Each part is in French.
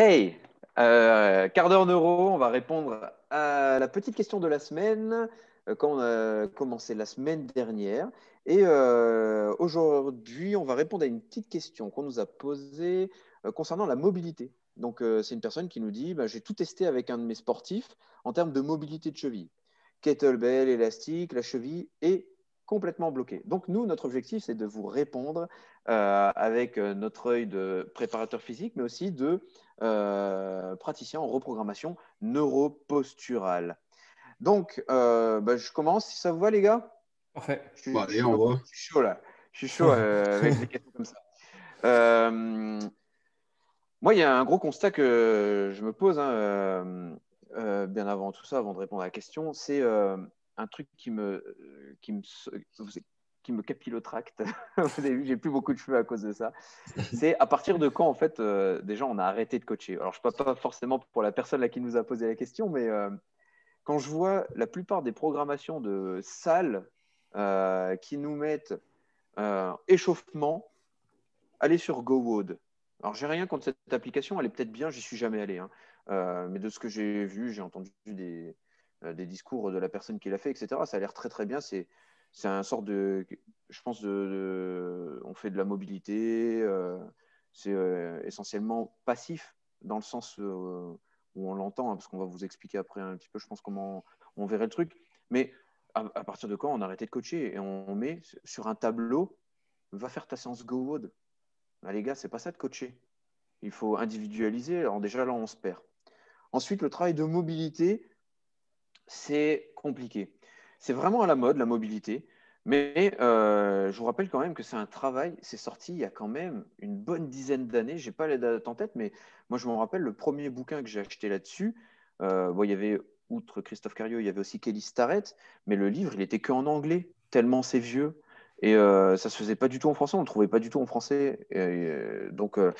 Hey, euh, quart d'heure neuro, on va répondre à la petite question de la semaine euh, quand on a commencé la semaine dernière. Et euh, aujourd'hui, on va répondre à une petite question qu'on nous a posée euh, concernant la mobilité. Donc, c'est une personne qui nous dit bah, J'ai tout testé avec un de mes sportifs en termes de mobilité de cheville. Kettlebell, élastique, la cheville est complètement bloquée. Donc, nous, notre objectif, c'est de vous répondre euh, avec euh, notre œil de préparateur physique, mais aussi de euh, praticien en reprogrammation neuroposturale. Donc, euh, bah, je commence, si ça vous va, les gars? Parfait. je suis, Bon, je allez, suis- on va. je suis chaud là. Je suis chaud euh, avec des questions comme ça. Euh, moi, il y a un gros constat que je me pose hein, euh, euh, bien avant tout ça, avant de répondre à la question. C'est euh, un truc qui me, qui me, qui me capillotracte. Vous avez j'ai plus beaucoup de cheveux à cause de ça. C'est à partir de quand, en fait, euh, déjà, on a arrêté de coacher? Alors, je ne parle pas forcément pour la personne là qui nous a posé la question, mais euh, quand je vois la plupart des programmations de salles euh, qui nous mettent échauffement, allez sur GoWood. Alors, j'ai rien contre cette application, elle est peut-être bien, j'y suis jamais allé. hein. Mais de ce que j'ai vu, j'ai entendu des, des discours de la personne qui l'a fait, etc. Ça a l'air très très bien. C'est c'est un sort de, je pense, de, on fait de la mobilité. euh, c'est euh, essentiellement passif dans le sens euh, où on l'entend, hein, parce qu'on va vous expliquer après un petit peu, je pense, comment on verrait le truc. Mais à, partir de quand on a arrêté de coacher et on, met sur un tableau, va faire ta séance GoWood. Ah, les gars, c'est pas ça de coacher. Il faut individualiser. Alors déjà là, on se perd. Ensuite, le travail de mobilité, c'est compliqué. C'est vraiment à la mode, la mobilité. Mais euh, je vous rappelle quand même que c'est un travail, c'est sorti il y a quand même une bonne dizaine d'années. Je n'ai pas les dates en tête, mais moi, je me rappelle le premier bouquin que j'ai acheté là-dessus. euh, bon, il y avait, outre Christophe Cario, il y avait aussi Kelly Starrett, mais le livre, il était que en anglais, tellement c'est vieux. Et euh, ça se faisait pas du tout en français, on le trouvait pas du tout en français. Et, euh, donc, à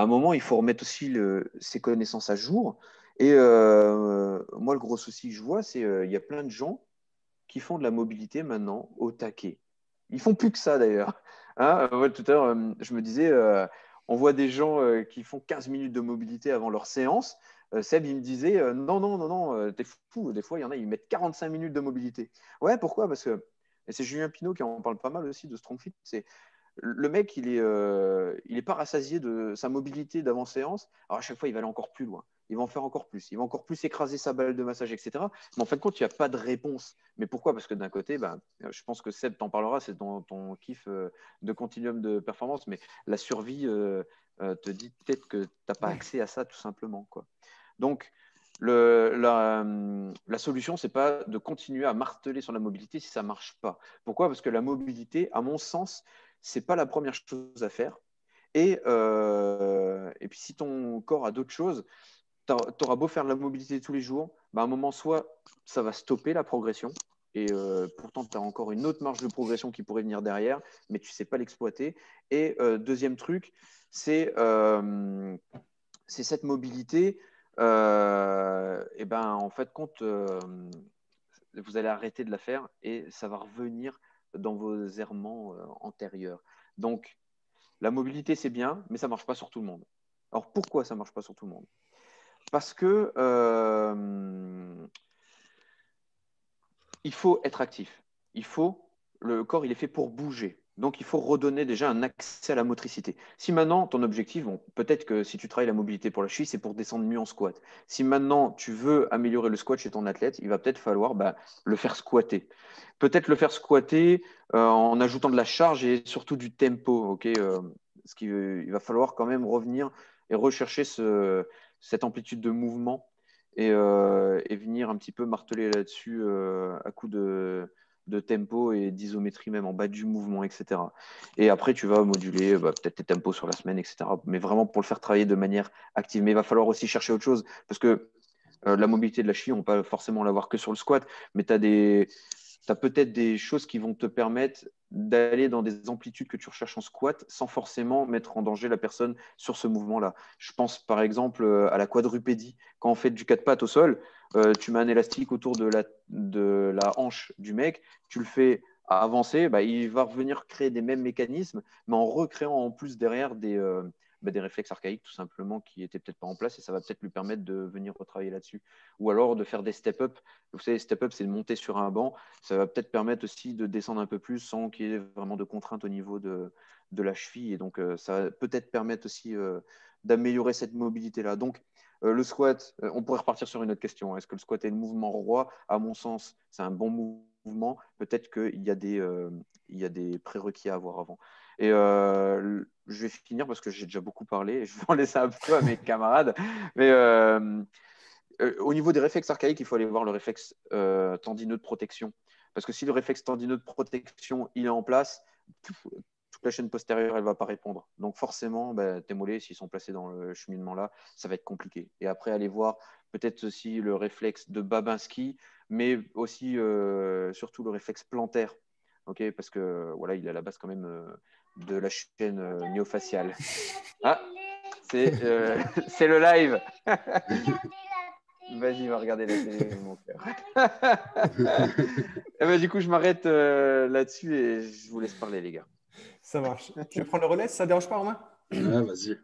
un moment, il faut remettre aussi ses connaissances à jour. Et euh, moi, le gros souci que je vois, c'est qu'il y a plein de gens qui font de la mobilité maintenant au taquet. Ils font plus que ça d'ailleurs. Hein, euh, tout à l'heure, euh, je me disais, euh, on voit des gens euh, qui font 15 minutes de mobilité avant leur séance. Euh, Seb, il me disait, euh, non, non, non, non, euh, t'es fou. Des fois, il y en a, ils mettent 45 minutes de mobilité. Ouais, pourquoi? Parce que, c'est Julien Pinault qui en parle pas mal aussi de Strongfit, c'est le mec, il est, euh, pas rassasié de sa mobilité d'avant-séance. Alors à chaque fois, il va aller encore plus loin. Il va en faire encore plus. Il va encore plus écraser sa balle de massage, etc. Mais en fin de compte, il n'y a pas de réponse. Mais pourquoi? Parce que d'un côté, ben, je pense que Seb t'en parlera, c'est dans ton kiff euh, de continuum de performance. Mais la survie euh, euh, te dit peut-être que tu n'as pas accès à ça tout simplement. Quoi. Donc, le, la, hum, la solution, c'est pas de continuer à marteler sur la mobilité si ça marche pas. Pourquoi? Parce que la mobilité, à mon sens, c'est pas la première chose à faire. Et, euh, et puis, si ton corps a d'autres choses, tu auras beau faire de la mobilité tous les jours, bah, à un moment, soit ça va stopper la progression, et euh, pourtant, tu as encore une autre marge de progression qui pourrait venir derrière, mais tu ne sais pas l'exploiter. Et euh, deuxième truc, c'est euh, cette mobilité. et ben, en fait, compte, vous allez arrêter de la faire et ça va revenir dans vos errements antérieurs. Donc, la mobilité, c'est bien, mais ça ne marche pas sur tout le monde. Alors, pourquoi ça ne marche pas sur tout le monde? Parce que euh, il faut être actif. Il faut, le corps, il est fait pour bouger. Donc, il faut redonner déjà un accès à la motricité. Si maintenant, ton objectif, bon, peut-être que si tu travailles la mobilité pour la cheville, c'est pour descendre mieux en squat. Si maintenant, tu veux améliorer le squat chez ton athlète, il va peut-être falloir bah, le faire squatter. Peut-être le faire squatter euh, en ajoutant de la charge et surtout du tempo. euh, ce qui, il va falloir quand même revenir et rechercher ce, cette amplitude de mouvement et, euh, et venir un petit peu marteler là-dessus euh, à coup de, tempo et d'isométrie même en bas du mouvement, etc. Et après, tu vas moduler bah, peut-être tes tempos sur la semaine, etc. Mais vraiment pour le faire travailler de manière active. Mais il va falloir aussi chercher autre chose parce que euh, la mobilité de la cheville, on ne peut pas forcément l'avoir que sur le squat, mais tu as peut-être des choses qui vont te permettre d'aller dans des amplitudes que tu recherches en squat sans forcément mettre en danger la personne sur ce mouvement-là. Je pense par exemple euh, à la quadrupédie. Quand on fait du quatre pattes au sol, euh, tu mets un élastique autour de la, de la hanche du mec, tu le fais avancer, bah, il va revenir créer des mêmes mécanismes, mais en recréant en plus derrière des, euh, bah, des réflexes archaïques tout simplement qui n'étaient peut-être pas en place et ça va peut-être lui permettre de venir retravailler là-dessus. Ou alors de faire des step-up. Vous savez, step-up, c'est de monter sur un banc. Ça va peut-être permettre aussi de descendre un peu plus sans qu'il y ait vraiment de contraintes au niveau de, de la cheville. Et donc, euh, ça va peut-être permettre aussi euh, d'améliorer cette mobilité-là. Donc, euh, le squat, on pourrait repartir sur une autre question. Est-ce que le squat est le mouvement roi? À mon sens, c'est un bon mouvement. Peut-être qu'il y y a des prérequis à avoir avant. Et je vais finir parce que j'ai déjà beaucoup parlé je vais en laisser un peu à mes camarades. Mais au niveau des réflexes archaïques, il faut aller voir le réflexe tendineux de protection. Parce que si le réflexe tendineux de protection il est en place, la chaîne postérieure, elle va pas répondre. Donc forcément, bah, tes mollets, s'ils sont placés dans le cheminement là, ça va être compliqué. Et après, aller voir peut-être aussi le réflexe de Babinski, mais aussi euh, surtout le réflexe plantaire. ok Parce que voilà, il à la base quand même euh, de la chaîne euh, myofasciale. Ah, c'est le live. Vas-y, va regarder la télé, mon cœur. Eh ben, du coup, je m'arrête là-dessus et je vous laisse parler, les gars. Ça marche. Tu veux prendre le relais? Ça ne dérange pas, Romain? Ouais, vas-y.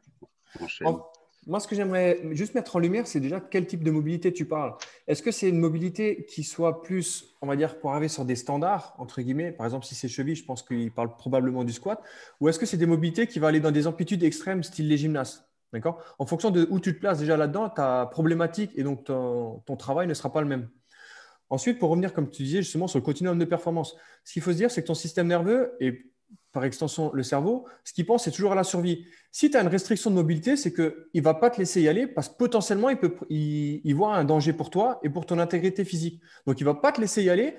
Moi, ce que j'aimerais juste mettre en lumière, c'est déjà quel type de mobilité tu parles. Est-ce que c'est une mobilité qui soit plus, on va dire, pour arriver sur des standards, entre guillemets Par exemple, si c'est cheville, je pense qu'il parle probablement du squat. Ou est-ce que c'est des mobilités qui vont aller dans des amplitudes extrêmes, style les gymnastes D'accord? En fonction de où tu te places déjà là-dedans, ta problématique et donc ton, ton, travail ne sera pas le même. Ensuite, pour revenir, comme tu disais, justement, sur le continuum de performance, ce qu'il faut se dire, c'est que ton système nerveux est par extension le cerveau, ce qu'il pense, c'est toujours à la survie. Si tu as une restriction de mobilité, c'est qu'il ne va pas te laisser y aller parce que potentiellement, il, peut, il, voit un danger pour toi et pour ton intégrité physique. Donc, il ne va pas te laisser y aller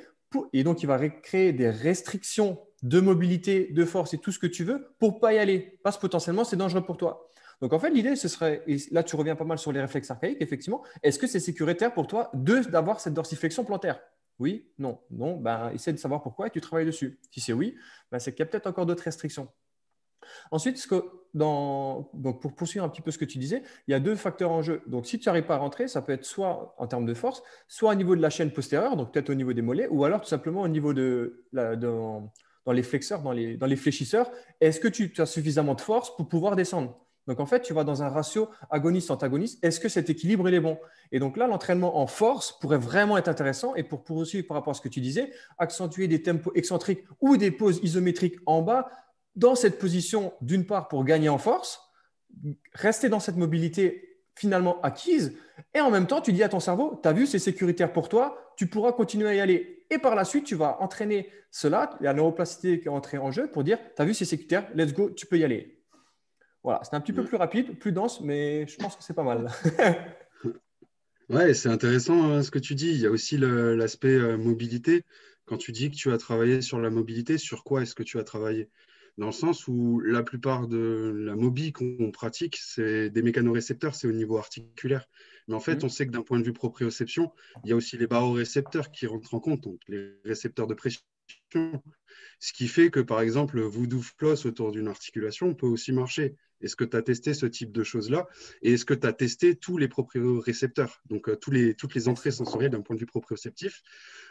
et donc il va créer des restrictions de mobilité, de force et tout ce que tu veux pour pas y aller parce que potentiellement, c'est dangereux pour toi. Donc, en fait, l'idée, ce serait, et là, tu reviens pas mal sur les réflexes archaïques, effectivement, est-ce que c'est sécuritaire pour toi d'avoir cette dorsiflexion plantaire? Oui, non, non, ben, essaie de savoir pourquoi et tu travailles dessus. Si c'est oui, ben, c'est qu'il y a peut-être encore d'autres restrictions. Ensuite, dans, pour poursuivre un petit peu ce que tu disais, il y a deux facteurs en jeu. Donc, si tu n'arrives pas à rentrer, ça peut être soit en termes de force, soit au niveau de la chaîne postérieure, donc peut-être au niveau des mollets, ou alors tout simplement au niveau de, la, dans les flexeurs, dans les, dans les fléchisseurs. Est-ce que tu as suffisamment de force pour pouvoir descendre? Donc en fait, tu vas dans un ratio agoniste-antagoniste. Est-ce que cet équilibre est bon? Et donc là, l'entraînement en force pourrait vraiment être intéressant. Et pour poursuivre par rapport à ce que tu disais, accentuer des tempos excentriques ou des poses isométriques en bas, dans cette position, d'une part, pour gagner en force, rester dans cette mobilité finalement acquise. Et en même temps, tu dis à ton cerveau, tu vu, c'est sécuritaire pour toi, tu pourras continuer à y aller. Et par la suite, tu vas entraîner cela, la neuroplasticité qui est entrée en jeu pour dire, tu as vu, c'est sécuritaire, let's go, tu peux y aller. Voilà, c'est un petit peu plus rapide, plus dense, mais je pense que c'est pas mal. ouais, c'est intéressant hein, ce que tu dis. Il y a aussi l'aspect euh, mobilité. Quand tu dis que tu as travaillé sur la mobilité, sur quoi est-ce que tu as travaillé? Dans le sens où la plupart de la mobile qu'on pratique, c'est des mécanorécepteurs, c'est au niveau articulaire. Mais en fait, mmh. on sait que d'un point de vue proprioception, il y a aussi les barorécepteurs qui rentrent en compte, donc les récepteurs de pression. Ce qui fait que, par exemple, voodoo floss autour d'une articulation peut aussi marcher. Est-ce que tu as testé ce type de choses-là? Et est-ce que tu as testé tous les propriocepteurs? Donc, euh, tous les, toutes les entrées sensorielles d'un point de vue proprioceptif.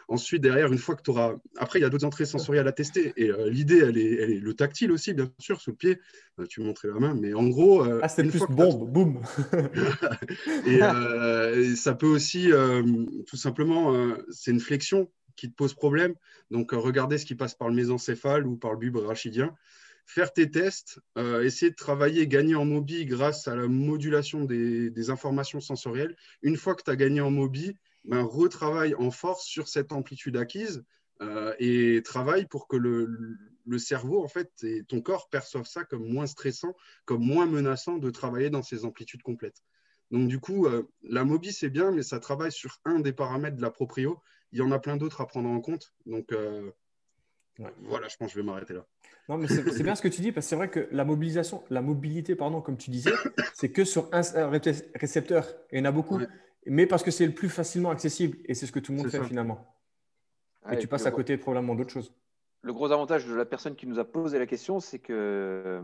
Ensuite, derrière, une fois que tu auras. Après, il y a d'autres entrées sensorielles à tester. Et euh, l'idée, elle est, elle est, le tactile aussi, bien sûr, sous le pied. Euh, tu me montrais la main. Mais en gros. ah, c'est plus bombe, boum Et ça peut aussi, tout simplement, c'est une flexion qui te pose problème. Donc, regardez ce qui passe par le mésencéphale ou par le bulbe rachidien faire tes tests, euh, essayer de travailler, gagner en mobi grâce à la modulation des, informations sensorielles. Une fois que tu as gagné en mobi, ben, retravaille en force sur cette amplitude acquise euh, et travaille pour que le, cerveau en fait et ton corps perçoivent ça comme moins stressant, comme moins menaçant de travailler dans ces amplitudes complètes. Donc du coup, euh, la mobi c'est bien, mais ça travaille sur un des paramètres de la proprio. Il y en a plein d'autres à prendre en compte. Donc voilà, je pense que je vais m'arrêter là. Non, mais c'est bien ce que tu dis, parce que c'est vrai que la mobilisation, la mobilité, pardon, comme tu disais, c'est que sur un récepteur. il y en a beaucoup, mais parce que c'est le plus facilement accessible et c'est ce que tout le monde fait finalement. et tu passes à côté probablement d'autres choses. Le gros avantage de la personne qui nous a posé la question, c'est qu'elle euh,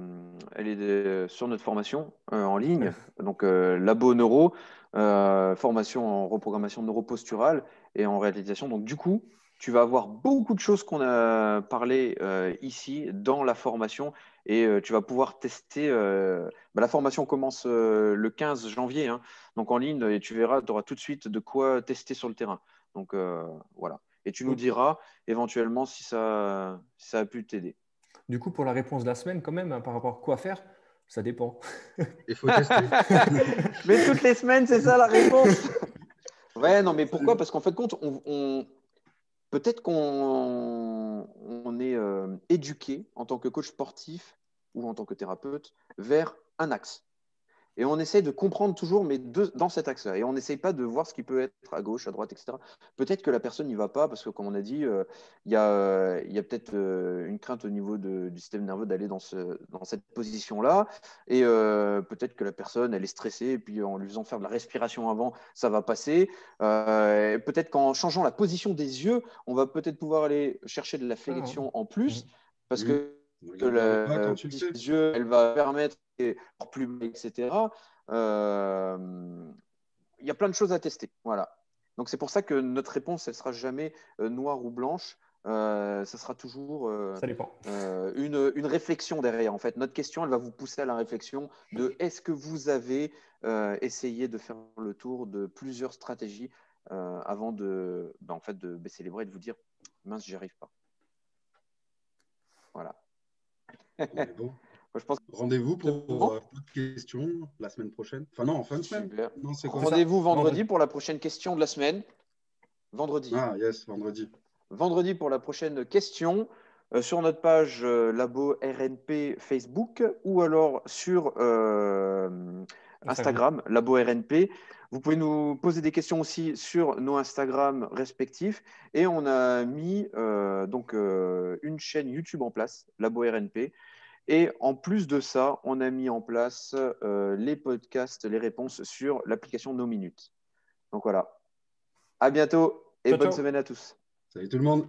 est sur notre formation euh, en ligne, donc euh, Labo Neuro, formation en reprogrammation neuroposturale et en réalisation. Donc du coup, tu vas avoir beaucoup de choses qu'on a parlé euh, ici dans la formation Et tu vas pouvoir tester. Bah, la formation commence le 15 janvier, hein, donc en ligne, et tu verras, tu auras tout de suite de quoi tester sur le terrain. Donc voilà. Et tu nous diras éventuellement si ça, ça a pu t'aider. Du coup, pour la réponse de la semaine, quand même, hein, par rapport à quoi faire, ça dépend. Il faut tester. mais toutes les semaines, c'est ça la réponse. Ouais, non, mais pourquoi? Parce qu'en fait, compte, on, peut-être qu'on on est euh, éduqué en tant que coach sportif ou en tant que thérapeute vers un axe. Et on essaye de comprendre toujours, mais dans cet axe-là. Et on n'essaye pas de voir ce qui peut être à gauche, à droite, etc. Peut-être que la personne n'y va pas, parce que, comme on a dit, euh, il y a, peut-être euh, une crainte au niveau du système nerveux d'aller dans, cette position-là. Et euh, peut-être que la personne, elle est stressée, et puis en lui faisant faire de la respiration avant, ça va passer. peut-être qu'en changeant la position des yeux, on va peut-être pouvoir aller chercher de la flexion en plus, mmh. parce que que la, les yeux, elle va permettre plus etc. Euh, il y a plein de choses à tester. Voilà. Donc c'est pour ça que notre réponse, elle sera jamais euh, noire ou blanche. Euh, ça sera toujours une, une, réflexion derrière. En fait, notre question, elle va vous pousser à la réflexion de est-ce que vous avez essayé de faire le tour de plusieurs stratégies avant de, ben, en fait, de baisser les bras et de vous dire mince, j'y arrive pas. Voilà. Bon. pense... Rendez-vous pour bon. questions la semaine prochaine. Enfin, non, en fin de semaine. Rendez-vous vendredi pour la prochaine question de la semaine. Vendredi. Ah, yes, vendredi. Vendredi pour la prochaine question. Euh, sur notre page euh, Labo RNP Facebook ou alors sur euh, Instagram, Labo RNP. Vous pouvez nous poser des questions aussi sur nos Instagram respectifs. Et on a mis donc une chaîne YouTube en place, Labo RNP. Et en plus de ça, on a mis en place euh, les podcasts, les réponses sur l'application No Minutes. Donc voilà. À bientôt et bonne semaine à tous. Salut tout le monde.